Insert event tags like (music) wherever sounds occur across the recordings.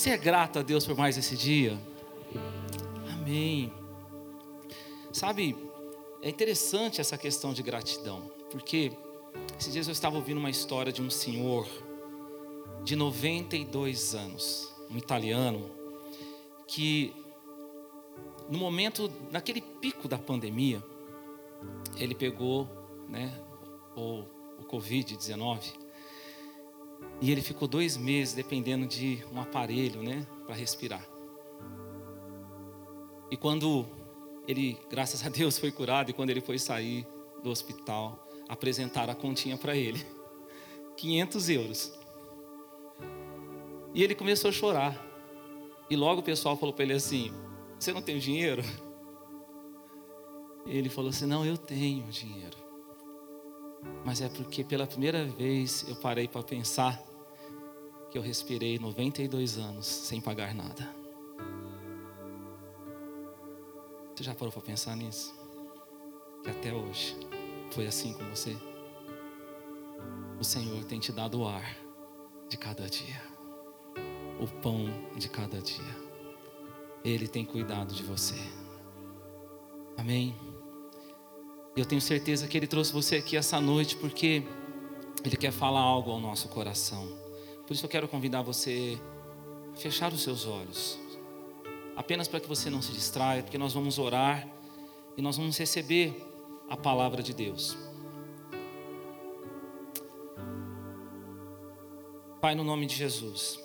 Você é grato a Deus por mais esse dia? Amém. Sabe, é interessante essa questão de gratidão, porque esses dias eu estava ouvindo uma história de um senhor de 92 anos, um italiano, que no momento, naquele pico da pandemia, ele pegou né, o, o Covid-19 e ele ficou dois meses dependendo de um aparelho né, para respirar. E quando ele, graças a Deus, foi curado, e quando ele foi sair do hospital, apresentaram a continha para ele: (laughs) 500 euros. E ele começou a chorar. E logo o pessoal falou para ele assim: Você não tem dinheiro? Ele falou assim: Não, eu tenho dinheiro. Mas é porque pela primeira vez eu parei para pensar que eu respirei 92 anos sem pagar nada. Você já parou para pensar nisso? Que até hoje foi assim com você? O Senhor tem te dado o ar de cada dia, o pão de cada dia. Ele tem cuidado de você. Amém. Eu tenho certeza que Ele trouxe você aqui essa noite porque Ele quer falar algo ao nosso coração. Por isso eu quero convidar você a fechar os seus olhos, apenas para que você não se distraia, porque nós vamos orar e nós vamos receber a palavra de Deus. Pai, no nome de Jesus,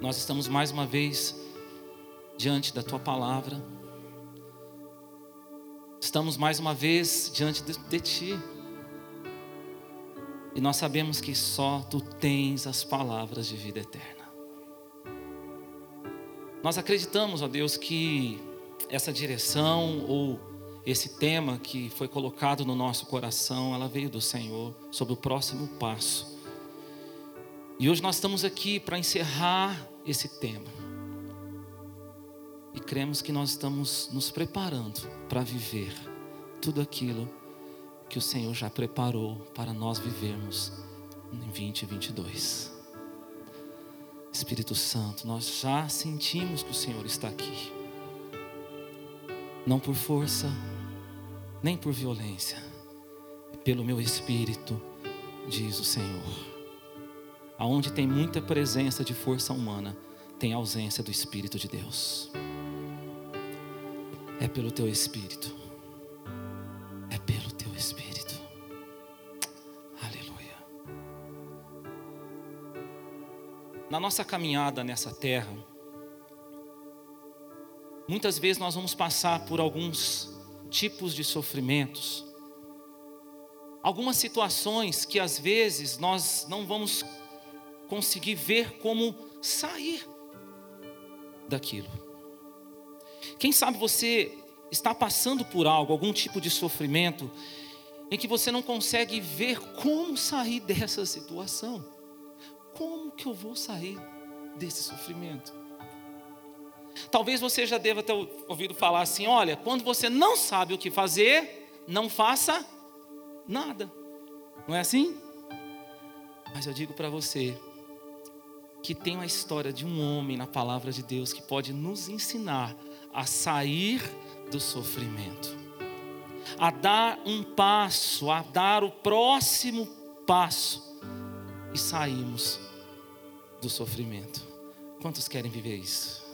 nós estamos mais uma vez diante da Tua palavra. Estamos mais uma vez diante de, de Ti. E nós sabemos que só Tu tens as palavras de vida eterna. Nós acreditamos, ó Deus, que essa direção ou esse tema que foi colocado no nosso coração, ela veio do Senhor sobre o próximo passo. E hoje nós estamos aqui para encerrar esse tema. E cremos que nós estamos nos preparando para viver tudo aquilo que o Senhor já preparou para nós vivermos em 2022. Espírito Santo, nós já sentimos que o Senhor está aqui. Não por força, nem por violência, pelo meu espírito, diz o Senhor. Aonde tem muita presença de força humana, tem ausência do Espírito de Deus é pelo teu espírito. Na nossa caminhada nessa terra, muitas vezes nós vamos passar por alguns tipos de sofrimentos. Algumas situações que às vezes nós não vamos conseguir ver como sair daquilo. Quem sabe você está passando por algo, algum tipo de sofrimento, em que você não consegue ver como sair (laughs) dessa situação. Como que eu vou sair desse sofrimento? Talvez você já deva ter ouvido falar assim: olha, quando você não sabe o que fazer, não faça nada. Não é assim? Mas eu digo para você que tem uma história de um homem na palavra de Deus que pode nos ensinar a sair do sofrimento, a dar um passo, a dar o próximo passo e sairmos do sofrimento. Quantos querem viver isso?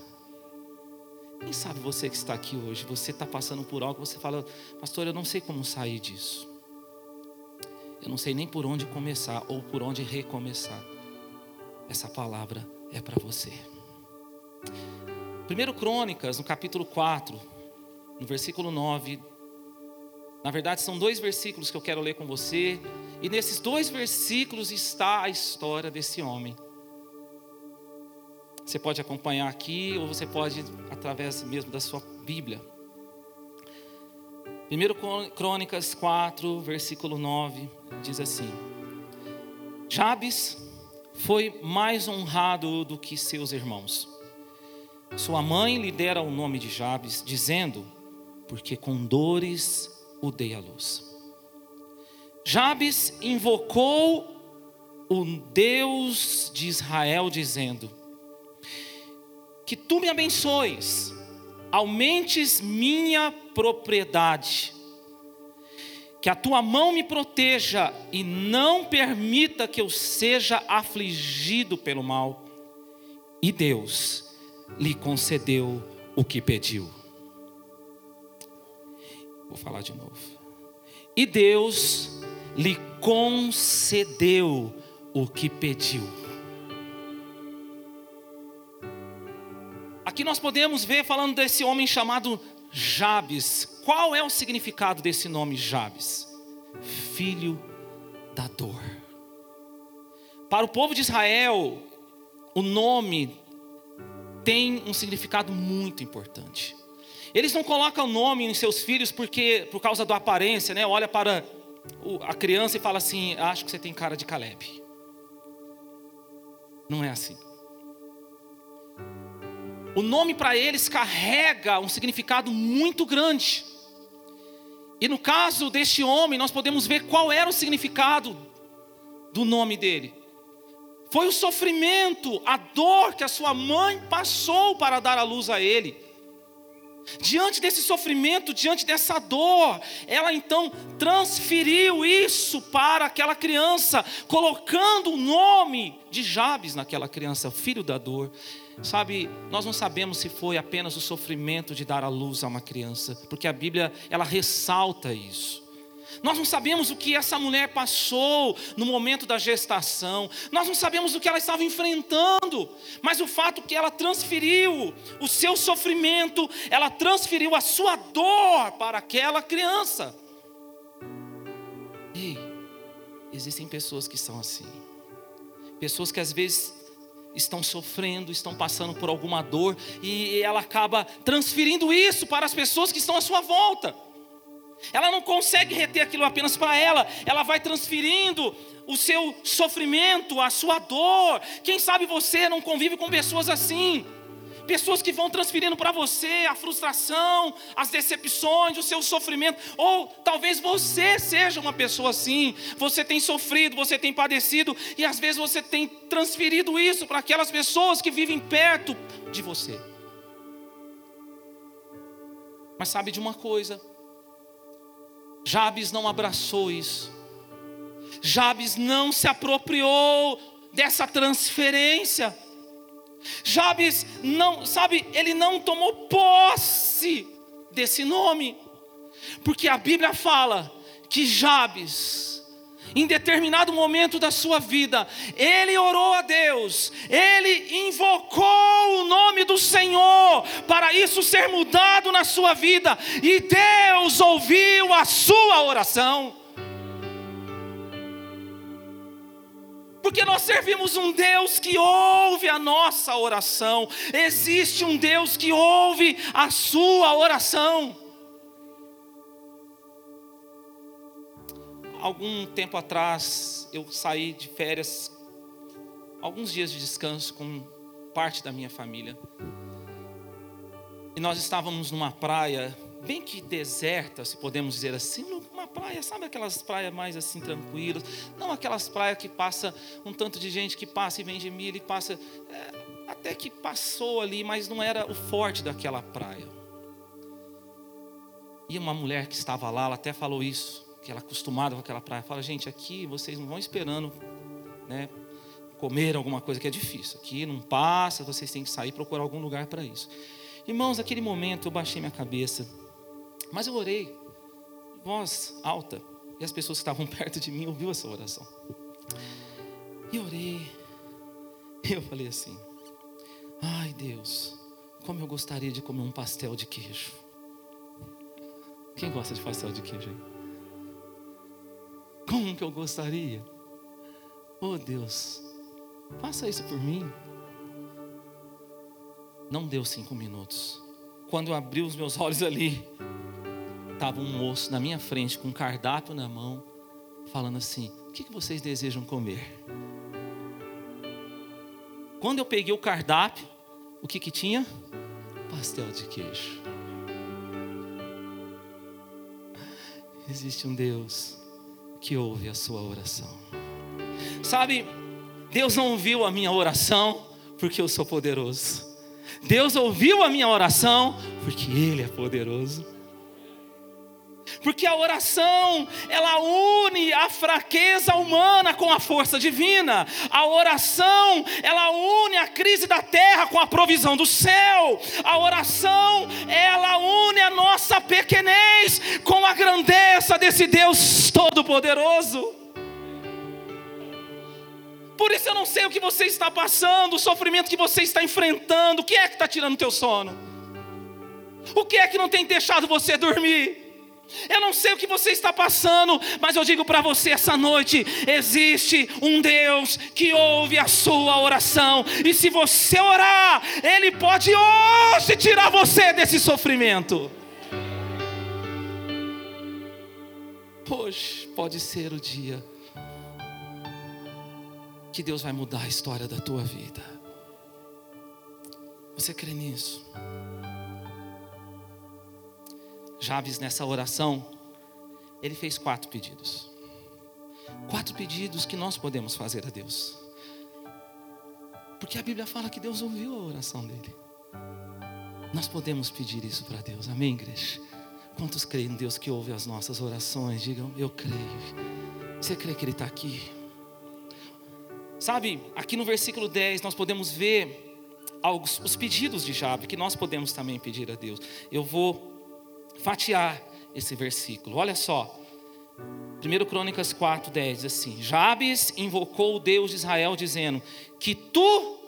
Quem sabe você que está aqui hoje, você está passando por algo, você fala, pastor, eu não sei como sair disso. Eu não sei nem por onde começar ou por onde recomeçar. Essa palavra é para você. 1 Crônicas, no capítulo 4, no versículo 9. Na verdade, são dois versículos que eu quero ler com você. E nesses dois versículos está a história desse homem. Você pode acompanhar aqui, ou você pode, através mesmo da sua Bíblia. 1 Crônicas 4, versículo 9, diz assim: Jabes foi mais honrado do que seus irmãos sua mãe lhe dera o nome de Jabes, dizendo: Porque com dores o dei à luz. Jabes invocou o Deus de Israel, dizendo: que tu me abençoes, aumentes minha propriedade, que a tua mão me proteja e não permita que eu seja afligido pelo mal. E Deus lhe concedeu o que pediu. Vou falar de novo. E Deus lhe concedeu o que pediu. Aqui nós podemos ver falando desse homem chamado Jabes. Qual é o significado desse nome Jabes? Filho da dor. Para o povo de Israel, o nome tem um significado muito importante. Eles não colocam o nome em seus filhos porque por causa da aparência, né? Olha para a criança e fala assim: Acho que você tem cara de Caleb. Não é assim. O nome para eles carrega um significado muito grande. E no caso deste homem, nós podemos ver qual era o significado do nome dele. Foi o sofrimento, a dor que a sua mãe passou para dar a luz a ele. Diante desse sofrimento, diante dessa dor, ela então transferiu isso para aquela criança, colocando o nome de Jabes naquela criança, filho da dor. Sabe, nós não sabemos se foi apenas o sofrimento de dar a luz a uma criança, porque a Bíblia ela ressalta isso. Nós não sabemos o que essa mulher passou no momento da gestação, nós não sabemos o que ela estava enfrentando, mas o fato que ela transferiu o seu sofrimento, ela transferiu a sua dor para aquela criança. Ei, existem pessoas que são assim, pessoas que às vezes estão sofrendo, estão passando por alguma dor, e ela acaba transferindo isso para as pessoas que estão à sua volta. Ela não consegue reter aquilo apenas para ela, ela vai transferindo o seu sofrimento, a sua dor. Quem sabe você não convive com pessoas assim? Pessoas que vão transferindo para você a frustração, as decepções, o seu sofrimento, ou talvez você seja uma pessoa assim. Você tem sofrido, você tem padecido, e às vezes você tem transferido isso para aquelas pessoas que vivem perto de você. Mas sabe de uma coisa? Jabes não abraçou isso. Jabes não se apropriou dessa transferência. Jabes não, sabe, ele não tomou posse desse nome. Porque a Bíblia fala que Jabes em determinado momento da sua vida, ele orou a Deus, ele invocou o nome do Senhor para isso ser mudado na sua vida, e Deus ouviu a sua oração. Porque nós servimos um Deus que ouve a nossa oração. Existe um Deus que ouve a sua oração. algum tempo atrás, eu saí de férias, alguns dias de descanso com parte da minha família. E nós estávamos numa praia, bem que deserta, se podemos dizer assim, uma praia, sabe aquelas praias mais assim tranquilas, não aquelas praias que passa um tanto de gente que passa e vende milho e passa, é, até que passou ali, mas não era o forte daquela praia. E uma mulher que estava lá, ela até falou isso que ela é acostumada com aquela praia, fala, gente, aqui vocês não vão esperando, né, comer alguma coisa que é difícil. Aqui não passa, vocês têm que sair e procurar algum lugar para isso. Irmãos, naquele momento eu baixei minha cabeça, mas eu orei, voz alta, e as pessoas que estavam (laughs) perto de mim ouviu essa oração. E orei, e eu falei assim: Ai Deus, como eu gostaria de comer um pastel de queijo. Quem gosta de pastel de queijo aí? Como que eu gostaria? Oh Deus, faça isso por mim. Não deu cinco minutos. Quando eu abri os meus olhos ali, estava um moço na minha frente com um cardápio na mão, falando assim: O que, que vocês desejam comer? Quando eu peguei o cardápio, o que, que tinha? Pastel de queijo. Existe um Deus que ouve a sua oração. Sabe, Deus não ouviu a minha oração porque eu sou poderoso. Deus ouviu a minha oração, porque Ele é poderoso. Porque a oração, ela une a fraqueza humana com a força divina. A oração, ela une a crise da terra com a provisão do céu. A oração, ela une a nossa pequenez com a grandeza desse Deus todo-poderoso. Por isso eu não sei o que você está passando, o sofrimento que você está enfrentando, o que é que está tirando o teu sono? O que é que não tem deixado você dormir? Eu não sei o que você está passando, mas eu digo para você essa noite: existe um Deus que ouve a sua oração, e se você orar, Ele pode hoje tirar você desse sofrimento. Hoje pode ser o dia que Deus vai mudar a história da tua vida. Você crê nisso? Jabes, nessa oração, ele fez quatro pedidos. Quatro pedidos que nós podemos fazer a Deus. Porque a Bíblia fala que Deus ouviu a oração dele. Nós podemos pedir isso para Deus, amém, igreja? Quantos creem em Deus que ouve as nossas orações? Digam, eu creio. Você crê que Ele está aqui? Sabe, aqui no versículo 10 nós podemos ver alguns, os pedidos de Jabe que nós podemos também pedir a Deus. Eu vou fatiar esse versículo. Olha só. 1 Crônicas 4, 10 diz assim: Jabes invocou o Deus de Israel, dizendo: Que tu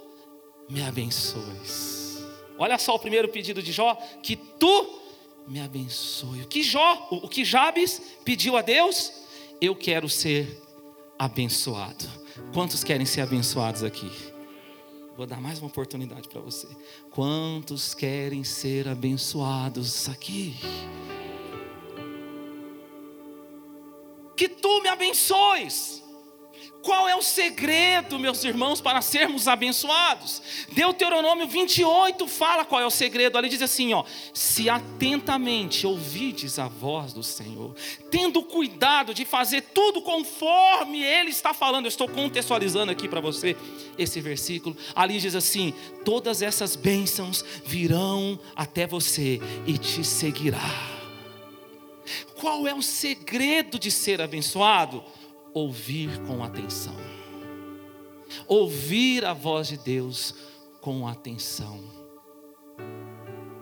me abençoes. Olha só o primeiro pedido de Jó: Que tu me abençoe. O que Jó, o que Jabes pediu a Deus? Eu quero ser abençoado. Quantos querem ser abençoados aqui? Vou dar mais uma oportunidade para você. Quantos querem ser abençoados aqui? Que tu me abençoes. Qual é o segredo, meus irmãos, para sermos abençoados? Deuteronômio 28 fala qual é o segredo. Ali diz assim, ó: "Se atentamente ouvides a voz do Senhor, tendo cuidado de fazer tudo conforme ele está falando". Eu estou contextualizando aqui para você esse versículo. Ali diz assim: "Todas essas bênçãos virão até você e te seguirá". Qual é o segredo de ser abençoado? Ouvir com atenção. Ouvir a voz de Deus com atenção.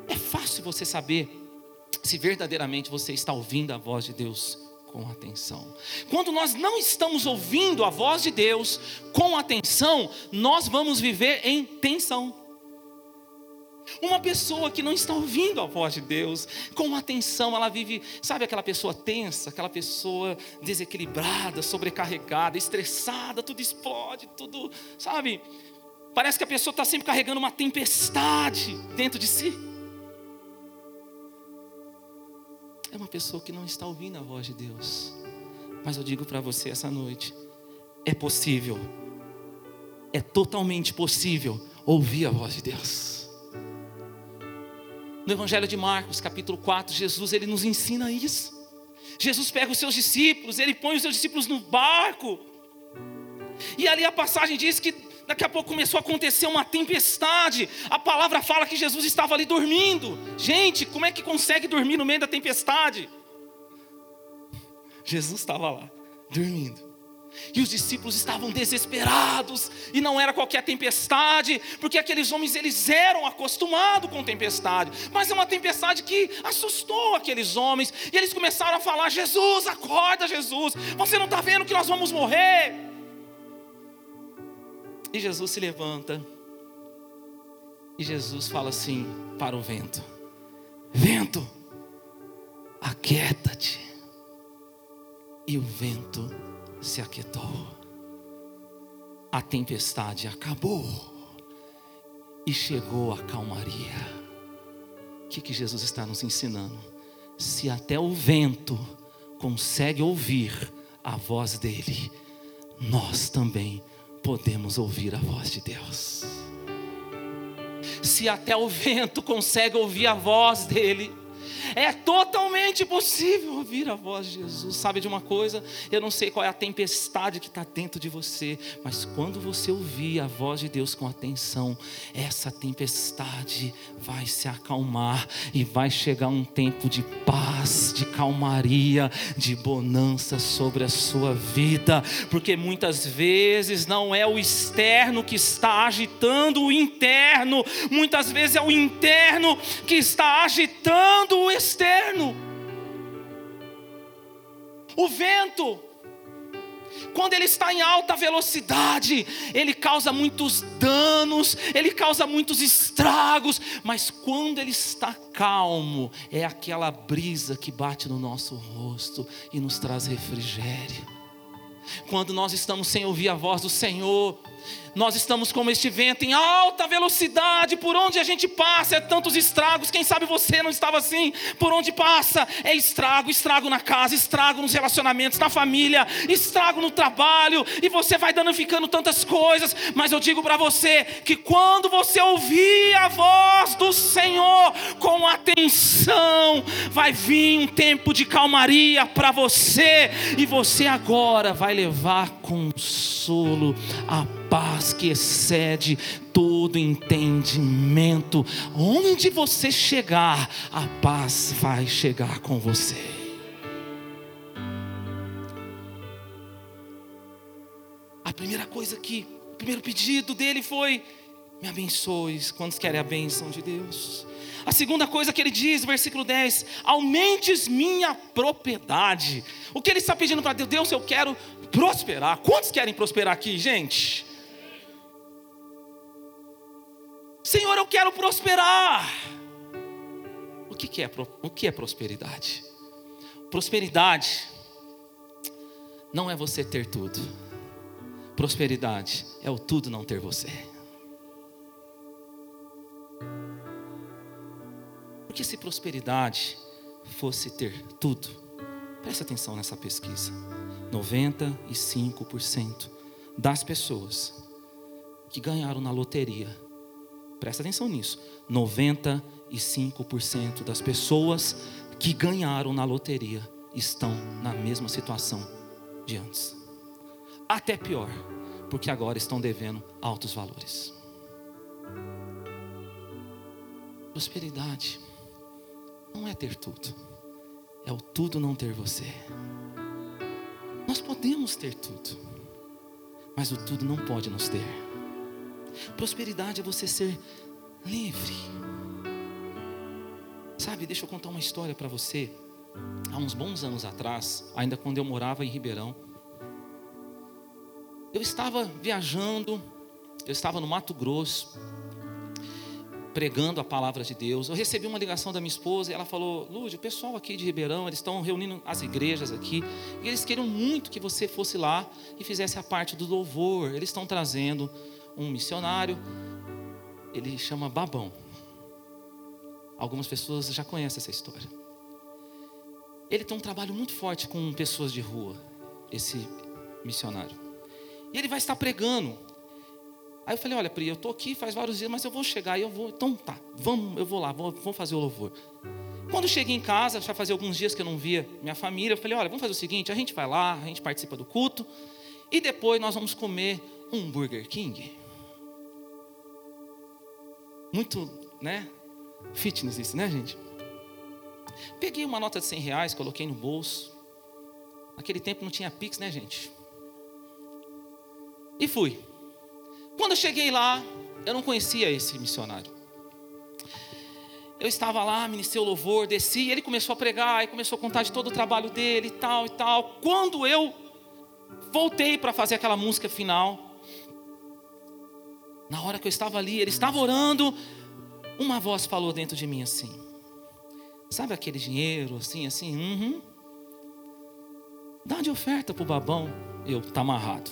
É fácil você saber se verdadeiramente você está ouvindo a voz de Deus com atenção. Quando nós não estamos ouvindo a voz de Deus com atenção, nós vamos viver em tensão. Uma pessoa que não está ouvindo a voz de Deus, com atenção, ela vive, sabe aquela pessoa tensa, aquela pessoa desequilibrada, sobrecarregada, estressada, tudo explode, tudo, sabe? Parece que a pessoa está sempre carregando uma tempestade dentro de si. É uma pessoa que não está ouvindo a voz de Deus. Mas eu digo para você essa noite: é possível, é totalmente possível ouvir a voz de Deus. No Evangelho de Marcos, capítulo 4, Jesus ele nos ensina isso. Jesus pega os seus discípulos, ele põe os seus discípulos no barco. E ali a passagem diz que daqui a pouco começou a acontecer uma tempestade. A palavra fala que Jesus estava ali dormindo. Gente, como é que consegue dormir no meio da tempestade? Jesus estava lá, dormindo. E os discípulos estavam desesperados, e não era qualquer tempestade, porque aqueles homens eles eram acostumados com tempestade, mas é uma tempestade que assustou aqueles homens, e eles começaram a falar: Jesus, acorda, Jesus, você não está vendo que nós vamos morrer? E Jesus se levanta, e Jesus fala assim para o vento: Vento, aquieta-te. E o vento se aquietou, a tempestade acabou e chegou a calmaria. O que, que Jesus está nos ensinando? Se até o vento consegue ouvir a voz dele, nós também podemos ouvir a voz de Deus. Se até o vento consegue ouvir a voz dele, É totalmente possível ouvir a voz de Jesus. Sabe de uma coisa? Eu não sei qual é a tempestade que está dentro de você, mas quando você ouvir a voz de Deus com atenção, essa tempestade vai se acalmar e vai chegar um tempo de paz, de calmaria, de bonança sobre a sua vida, porque muitas vezes não é o externo que está agitando o interno, muitas vezes é o interno que está agitando o externo. O vento, quando ele está em alta velocidade, ele causa muitos danos, ele causa muitos estragos, mas quando ele está calmo, é aquela brisa que bate no nosso rosto e nos traz refrigério. Quando nós estamos sem ouvir a voz do Senhor, nós estamos como este vento em alta velocidade, por onde a gente passa é tantos estragos. Quem sabe você não estava assim? Por onde passa é estrago, estrago na casa, estrago nos relacionamentos, na família, estrago no trabalho, e você vai danificando tantas coisas. Mas eu digo para você que quando você ouvir a voz do Senhor com atenção, vai vir um tempo de calmaria para você, e você agora vai levar consolo, a paz que excede todo entendimento. Onde você chegar, a paz vai chegar com você. A primeira coisa que, o primeiro pedido dele foi: me abençoes. Quantos querem a bênção de Deus? A segunda coisa que ele diz, versículo 10: aumentes minha propriedade. O que ele está pedindo para Deus? Deus, eu quero prosperar. Quantos querem prosperar aqui, gente? Senhor, eu quero prosperar. O que, é, o que é prosperidade? Prosperidade não é você ter tudo. Prosperidade é o tudo não ter você. Porque se prosperidade fosse ter tudo, preste atenção nessa pesquisa: 95% das pessoas que ganharam na loteria Presta atenção nisso. 95% das pessoas que ganharam na loteria estão na mesma situação de antes. Até pior, porque agora estão devendo altos valores. Prosperidade não é ter tudo, é o tudo não ter você. Nós podemos ter tudo, mas o tudo não pode nos ter. Prosperidade é você ser livre. Sabe, deixa eu contar uma história para você. Há uns bons anos atrás, ainda quando eu morava em Ribeirão, eu estava viajando, eu estava no Mato Grosso, pregando a palavra de Deus. Eu recebi uma ligação da minha esposa e ela falou: Lúcio, o pessoal aqui de Ribeirão, eles estão reunindo as igrejas aqui, e eles queriam muito que você fosse lá e fizesse a parte do louvor. Eles estão trazendo um missionário, ele chama Babão. Algumas pessoas já conhecem essa história. Ele tem um trabalho muito forte com pessoas de rua, esse missionário. E ele vai estar pregando. Aí eu falei, olha, Pri, eu estou aqui faz vários dias, mas eu vou chegar e eu vou. Então tá, vamos, eu vou lá, vou, vou fazer o louvor. Quando cheguei em casa, já fazia alguns dias que eu não via minha família, eu falei, olha, vamos fazer o seguinte, a gente vai lá, a gente participa do culto, e depois nós vamos comer um Burger King muito, né? Fitness isso, né, gente? Peguei uma nota de 100 reais, coloquei no bolso. Naquele tempo não tinha Pix, né, gente? E fui. Quando eu cheguei lá, eu não conhecia esse missionário. Eu estava lá, ministrei o louvor, desci, ele começou a pregar, e começou a contar de todo o trabalho dele e tal e tal. Quando eu voltei para fazer aquela música final, na hora que eu estava ali, ele estava orando, uma voz falou dentro de mim assim: Sabe aquele dinheiro, assim, assim? Uhum. Dá de oferta para o babão. Eu, tá amarrado.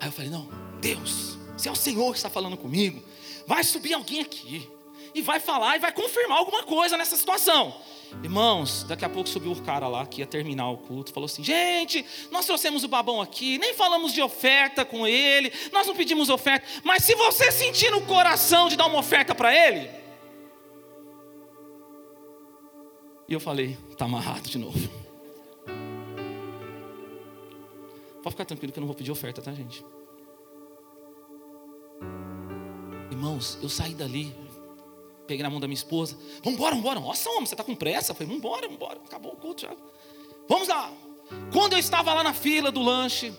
Aí eu falei: Não, Deus, se é o Senhor que está falando comigo, vai subir alguém aqui e vai falar e vai confirmar alguma coisa nessa situação. Irmãos, daqui a pouco subiu o cara lá que ia terminar o culto, falou assim: gente, nós trouxemos o babão aqui, nem falamos de oferta com ele, nós não pedimos oferta, mas se você sentir no coração de dar uma oferta para ele. E eu falei: está amarrado de novo. Pode ficar tranquilo que eu não vou pedir oferta, tá, gente? Irmãos, eu saí dali, peguei na mão da minha esposa. Vamos embora. Nossa, homem, você está com pressa? Eu falei, vamos embora. Acabou o culto já. Vamos lá. Quando eu estava lá na fila do lanche,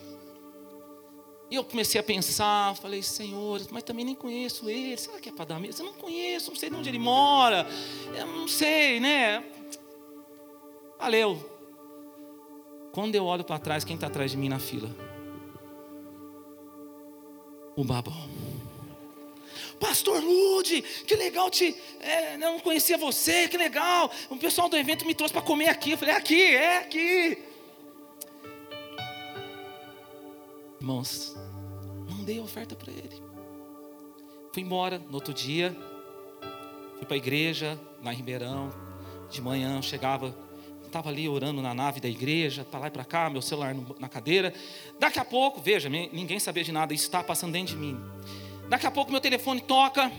e eu comecei a pensar, falei, Senhor, mas também nem conheço ele. Será que é para dar mesmo? Eu não conheço, não sei de onde ele mora. Eu não sei, né? Valeu. Quando eu olho para trás, quem está atrás de mim na fila? O babão. Pastor Lude, que legal te. É, não conhecia você, que legal. O pessoal do evento me trouxe para comer aqui. Eu falei, é aqui, é aqui. Irmãos, não dei oferta para ele. Fui embora no outro dia. Fui para a igreja, lá em Ribeirão. De manhã chegava, estava ali orando na nave da igreja, para lá e para cá, meu celular na cadeira. Daqui a pouco, veja, ninguém sabia de nada, isso está passando dentro de mim. Daqui a pouco meu telefone toca.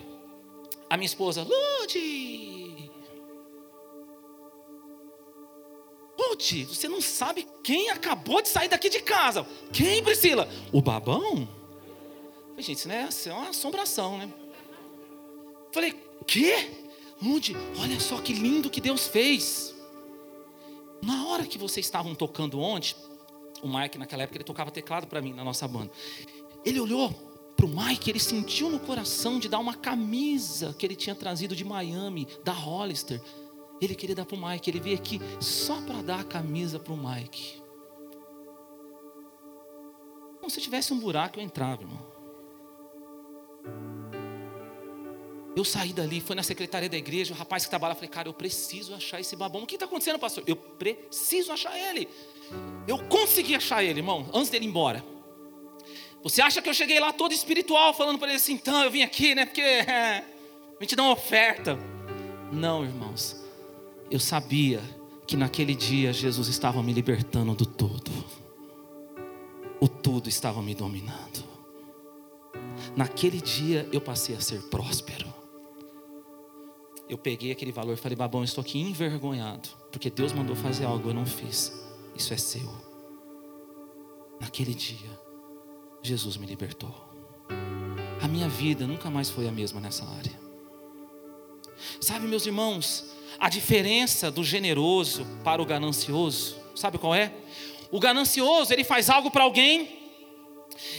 A minha esposa, Lude. Lude, você não sabe quem acabou de sair daqui de casa. Quem, Priscila? O babão? Falei, gente, isso, né, isso é uma assombração, né? Falei, quê? Lude, olha só que lindo que Deus fez. Na hora que vocês estavam tocando ontem, o Mike naquela época ele tocava teclado para mim na nossa banda. Ele olhou para o Mike, ele sentiu no coração de dar uma camisa que ele tinha trazido de Miami, da Hollister. Ele queria dar para o Mike, ele veio aqui só para dar a camisa para o Mike. Como se tivesse um buraco, eu entrava, irmão. Eu saí dali, fui na secretaria da igreja, o rapaz que trabalha, falei, cara, eu preciso achar esse babão. O que está acontecendo, pastor? Eu preciso achar ele. Eu consegui achar ele, irmão, antes dele ir embora. Você acha que eu cheguei lá todo espiritual, falando para ele assim, então eu vim aqui, né? Porque (laughs) a gente dá uma oferta. Não, irmãos. Eu sabia que naquele dia Jesus estava me libertando do tudo. O tudo estava me dominando. Naquele dia eu passei a ser próspero. Eu peguei aquele valor e falei, babão, estou aqui envergonhado, porque Deus mandou fazer algo, eu não fiz. Isso é seu. Naquele dia, Jesus me libertou. A minha vida nunca mais foi a mesma nessa área. Sabe, meus irmãos, a diferença do generoso para o ganancioso, sabe qual é? O ganancioso, ele faz algo para alguém,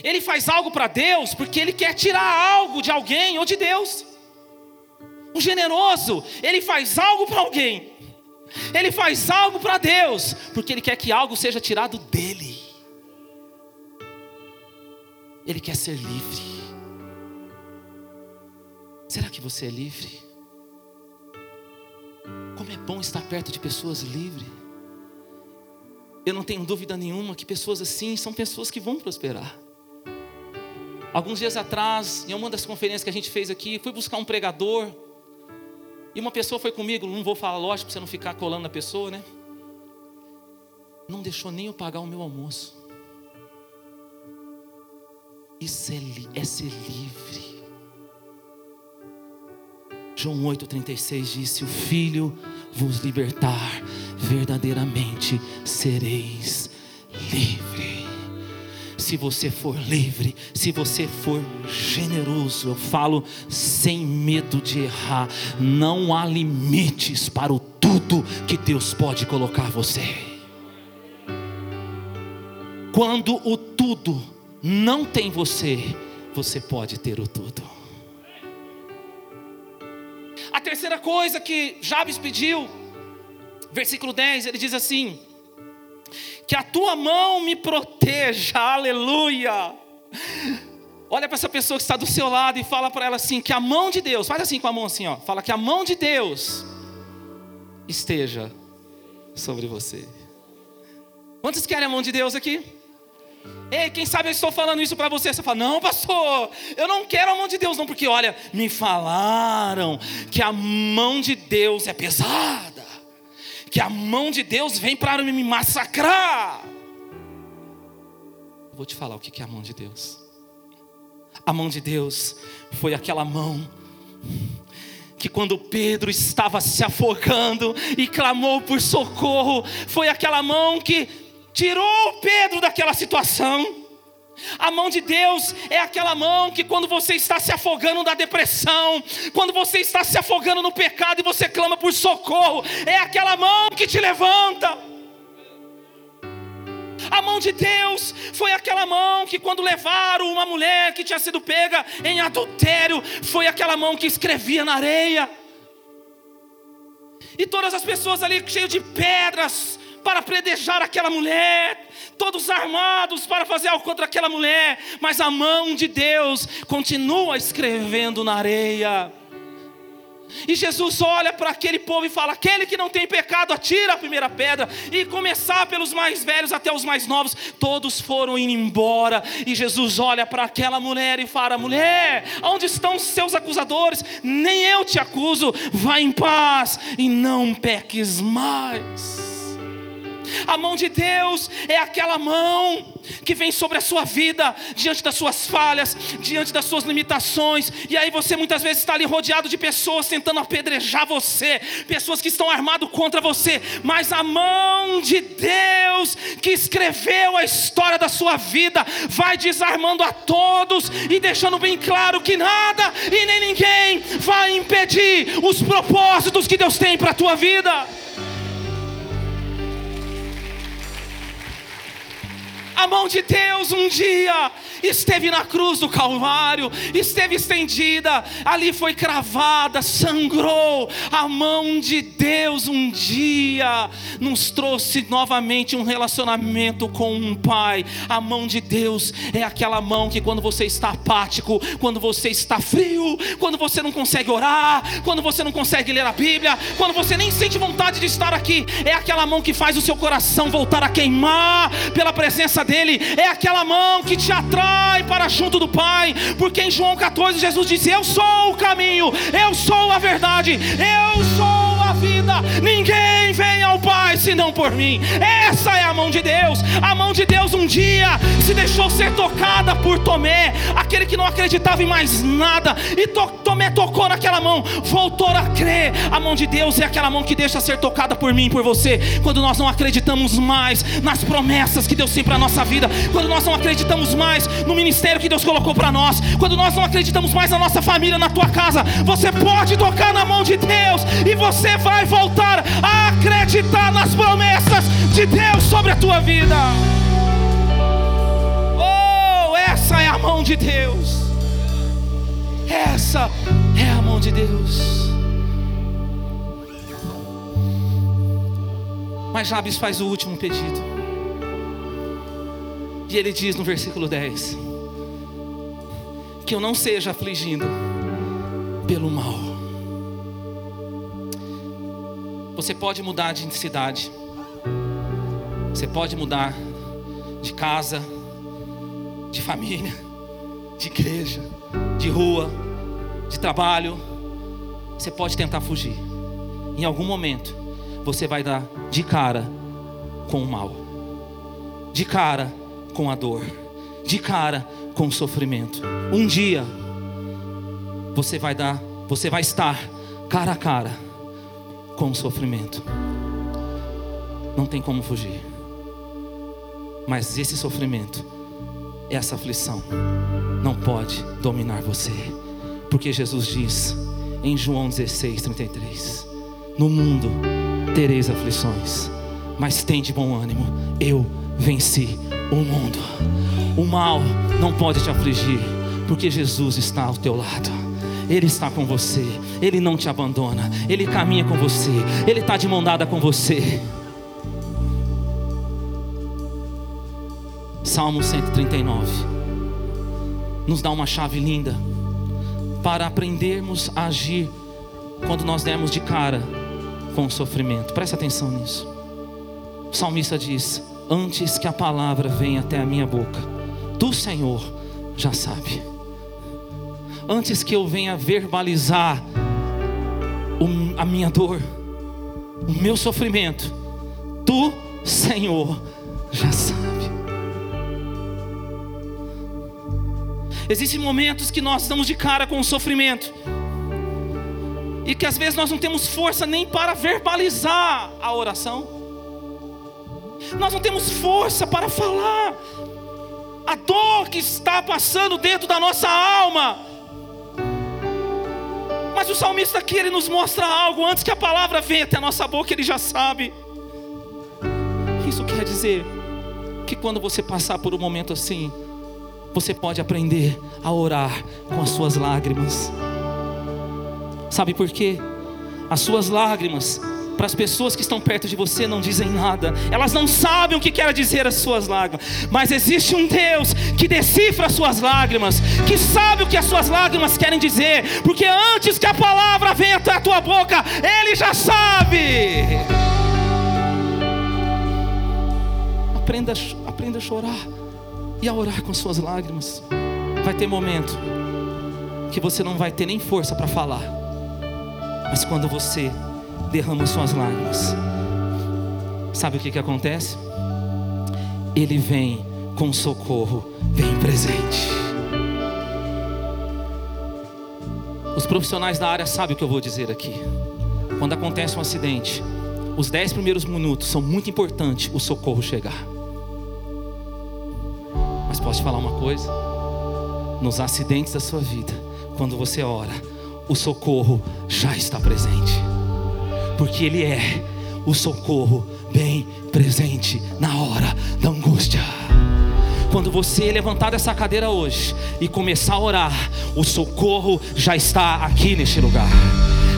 ele faz algo para Deus porque ele quer tirar algo de alguém ou de Deus. O generoso, ele faz algo para alguém, ele faz algo para Deus porque ele quer que algo seja tirado dele. Ele quer ser livre. Será que você é livre? Como é bom estar perto de pessoas livres. Eu não tenho dúvida nenhuma que pessoas assim são pessoas que vão prosperar. Alguns dias atrás, em uma das conferências que a gente fez aqui, fui buscar um pregador. E uma pessoa foi comigo, não vou falar lógico para você não ficar colando na pessoa, né? Não deixou nem eu pagar o meu almoço. Isso é, é ser livre. João 8,36 diz: Se o Filho vos libertar, verdadeiramente sereis livre. Se você for livre, se você for generoso, eu falo sem medo de errar, não há limites para o tudo que Deus pode colocar você. Quando o tudo não tem você, você pode ter o tudo. A terceira coisa que Jabes pediu, versículo 10, ele diz assim: Que a tua mão me proteja, aleluia. Olha para essa pessoa que está do seu lado e fala para ela assim: Que a mão de Deus, faz assim com a mão assim, ó, fala que a mão de Deus esteja sobre você. Quantos querem a mão de Deus aqui? Ei, quem sabe eu estou falando isso para você. Você fala, não, pastor, eu não quero a mão de Deus, não, porque olha, me falaram que a mão de Deus é pesada. que a mão de Deus vem para me massacrar. vou te falar o que é a mão de Deus. A mão de Deus foi aquela mão que quando Pedro estava se afogando e clamou por socorro, foi aquela mão que tirou Pedro daquela situação. A mão de Deus é aquela mão que, quando você está se afogando na depressão, quando você está se afogando no pecado e você clama por socorro, é aquela mão que te levanta. A mão de Deus foi aquela mão que, quando levaram uma mulher que tinha sido pega em adultério, foi aquela mão que escrevia na areia. E todas as pessoas ali cheias de pedras para predejar aquela mulher, todos armados para fazer algo contra aquela mulher, mas a mão de Deus continua escrevendo na areia. E Jesus olha para aquele povo e fala: aquele que não tem pecado, atira a primeira pedra. E começar pelos mais velhos até os mais novos, todos foram indo embora. E Jesus olha para aquela mulher e fala: mulher, onde estão os seus acusadores? Nem eu te acuso, vá em paz e não peques mais. A mão de Deus é aquela mão que vem sobre a sua vida, diante das suas falhas, diante das suas limitações, e aí você muitas vezes está ali rodeado de pessoas tentando apedrejar você, pessoas que estão armadas contra você, mas a mão de Deus que escreveu a história da sua vida vai desarmando a todos e deixando bem claro que nada e nem ninguém vai impedir os propósitos que Deus tem para a tua vida. A mão de Deus um dia esteve na cruz do Calvário, esteve estendida, ali foi cravada, sangrou. A mão de Deus um dia nos trouxe novamente um relacionamento com um Pai. A mão de Deus é aquela mão que quando você está apático, quando você está frio, quando você não consegue orar, quando você não consegue ler a Bíblia, quando você nem sente vontade de estar aqui, é aquela mão que faz o seu coração voltar a queimar pela presença dele, é aquela mão que te atrai para junto do Pai, porque em João 14 Jesus disse: Eu sou o caminho, eu sou a verdade, eu sou vida, ninguém vem ao Pai senão por mim. Essa é a mão de Deus. A mão de Deus um dia se deixou ser tocada por Tomé, aquele que não acreditava em mais nada, e to Tomé tocou naquela mão, voltou a crer. A mão de Deus é aquela mão que deixa ser tocada por mim, por você, quando nós não acreditamos mais nas promessas que Deus tem para nossa vida, quando nós não acreditamos mais no ministério que Deus colocou para nós, quando nós não acreditamos mais na nossa família, na tua casa, você pode tocar na mão de Deus e você vai voltar a acreditar nas promessas de Deus sobre a tua vida. Oh, essa é a mão de Deus. Essa é a mão de Deus. Mas Jabes faz o último pedido. E ele diz no versículo 10: Que eu não seja afligido pelo mal. Você pode mudar de cidade, você pode mudar de casa, de família, de igreja, de rua, de trabalho. Você pode tentar fugir. Em algum momento, você vai dar de cara com o mal, de cara com a dor, de cara com o sofrimento. Um dia você vai dar, você vai estar cara a cara com o sofrimento. Não tem como fugir. Mas esse sofrimento, essa aflição, não pode dominar você. Porque Jesus diz em João 16, 33: No mundo tereis aflições, mas tem de bom ânimo, eu venci o mundo. O mal não pode te afligir, porque Jesus está ao teu lado. Ele está com você, Ele não te abandona, Ele caminha com você, Ele está de mão dada com você. Salmo 139 nos dá uma chave linda para aprendermos a agir quando nós dermos de cara com o sofrimento. Presta atenção nisso. O salmista diz: antes que a palavra venha até a minha boca, do Senhor já sabe. Antes que eu venha verbalizar a minha dor, o meu sofrimento, tu, Senhor, já sabe. Existem momentos que nós estamos de cara com o sofrimento, e que às vezes nós não temos força nem para verbalizar a oração, nós não temos força para falar a dor que está passando dentro da nossa alma. Mas o salmista aqui ele nos mostra algo antes que a palavra venha até a nossa boca, ele já sabe. Isso quer dizer que quando você passar por um momento assim, você pode aprender a orar com as suas lágrimas. Sabe por quê? As suas lágrimas para as pessoas que estão perto de você não dizem nada, elas não sabem o que quer dizer as suas lágrimas, mas existe um Deus que decifra as suas lágrimas, que sabe o que as suas lágrimas querem dizer, porque antes que a palavra venha até a tua boca, Ele já sabe. Aprenda, aprenda a chorar e a orar com suas lágrimas. Vai ter momento que você não vai ter nem força para falar, mas quando você derrama suas lágrimas. Sabe o que, que acontece? Ele vem com socorro bem presente. Os profissionais da área sabem o que eu vou dizer aqui. Quando acontece um acidente, os dez primeiros minutos são muito importantes o socorro chegar. Mas posso te falar uma coisa? Nos acidentes da sua vida, quando você ora, o socorro já está presente porque Ele é o socorro bem presente na hora da angústia. Quando você levantar dessa cadeira hoje e começar a orar, o socorro já está aqui neste lugar.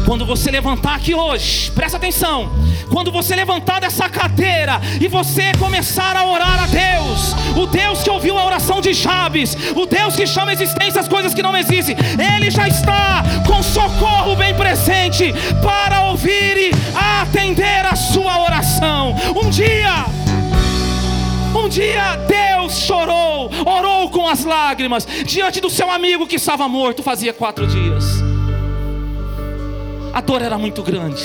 Quando você levantar aqui hoje, presta atenção. Quando você levantar dessa cadeira e você começar a orar a Deus, o Deus que ouviu a oração de Jabes, o Deus que chama a existência as coisas que não existem, Ele já está com socorro bem presente para ouvir e atender a sua oração. Um dia, um dia Deus chorou, orou com as lágrimas diante do seu amigo que estava morto fazia quatro dias. A dor era muito grande.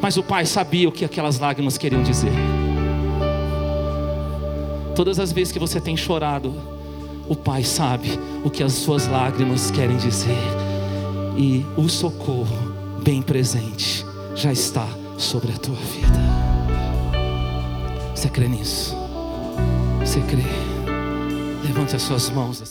Mas o pai sabia o que aquelas lágrimas queriam dizer. Todas as vezes que você tem chorado, o pai sabe o que as suas lágrimas querem dizer. E o socorro bem presente já está sobre a tua vida. Você crê nisso? Você crê? Levante as suas mãos.